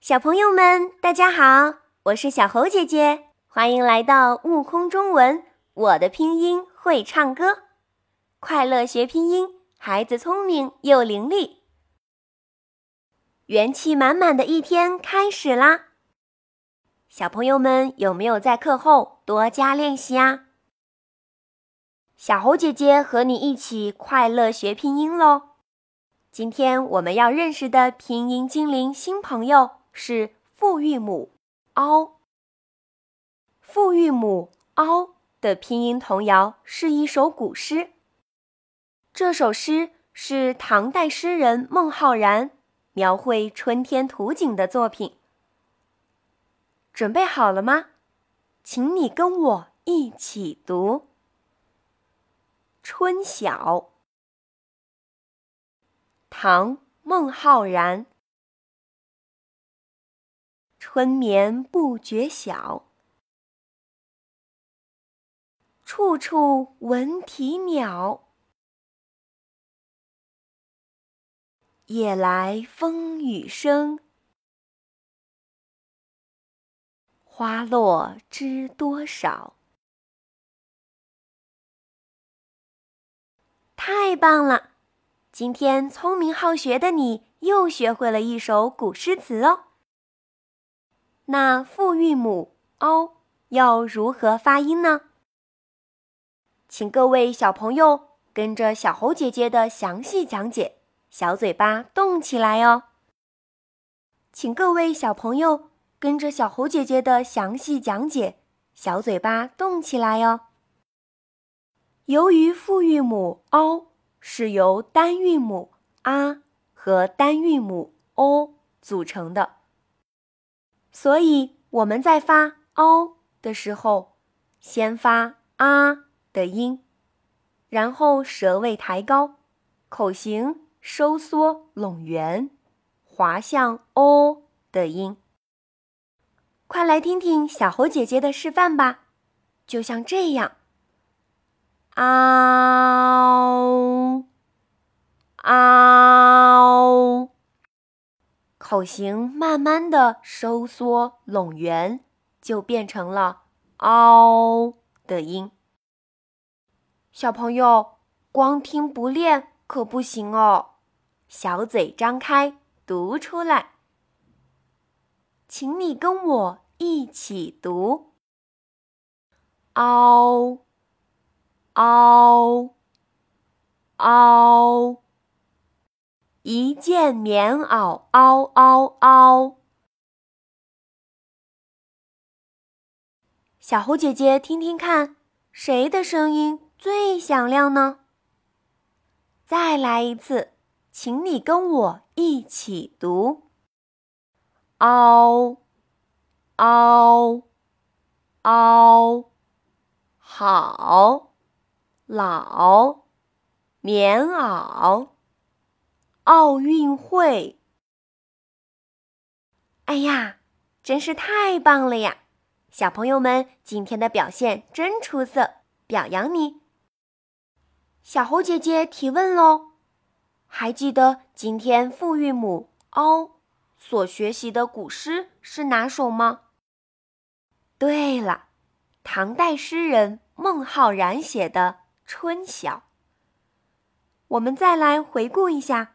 小朋友们，大家好，我是小猴姐姐，欢迎来到悟空中文。我的拼音会唱歌，快乐学拼音，孩子聪明又伶俐，元气满满的一天开始啦！小朋友们有没有在课后多加练习啊？小猴姐姐和你一起快乐学拼音喽！今天我们要认识的拼音精灵新朋友。是复韵母 “ao”。复韵母 “ao” 的拼音童谣是一首古诗。这首诗是唐代诗人孟浩然描绘春天图景的作品。准备好了吗？请你跟我一起读《春晓》。唐·孟浩然。春眠不觉晓，处处闻啼鸟。夜来风雨声，花落知多少。太棒了！今天聪明好学的你又学会了一首古诗词哦。那复韵母 “o” 要如何发音呢？请各位小朋友跟着小猴姐姐的详细讲解，小嘴巴动起来哦。请各位小朋友跟着小猴姐姐的详细讲解，小嘴巴动起来哦。由于复韵母 “o” 是由单韵母 “a” 和单韵母 “o” 组成的。所以我们在发 “ao” 的时候，先发 “a” 的音，然后舌位抬高，口型收缩拢圆，滑向 “o” 的音。快来听听小猴姐姐的示范吧，就像这样，“ao”，“ao”。口型慢慢的收缩拢圆，就变成了“嗷”的音。小朋友，光听不练可不行哦，小嘴张开，读出来。请你跟我一起读：“嗷，嗷，嗷。”一件棉袄，嗷嗷嗷！小猴姐姐，听听看，谁的声音最响亮呢？再来一次，请你跟我一起读：嗷，嗷，嗷！好，老，棉袄。奥运会！哎呀，真是太棒了呀！小朋友们今天的表现真出色，表扬你。小猴姐姐提问喽：还记得今天复韵母 “o” 所学习的古诗是哪首吗？对了，唐代诗人孟浩然写的《春晓》。我们再来回顾一下。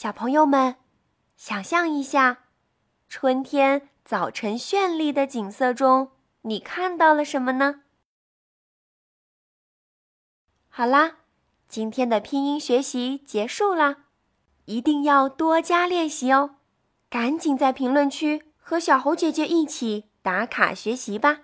小朋友们，想象一下，春天早晨绚丽的景色中，你看到了什么呢？好啦，今天的拼音学习结束啦，一定要多加练习哦！赶紧在评论区和小猴姐姐一起打卡学习吧。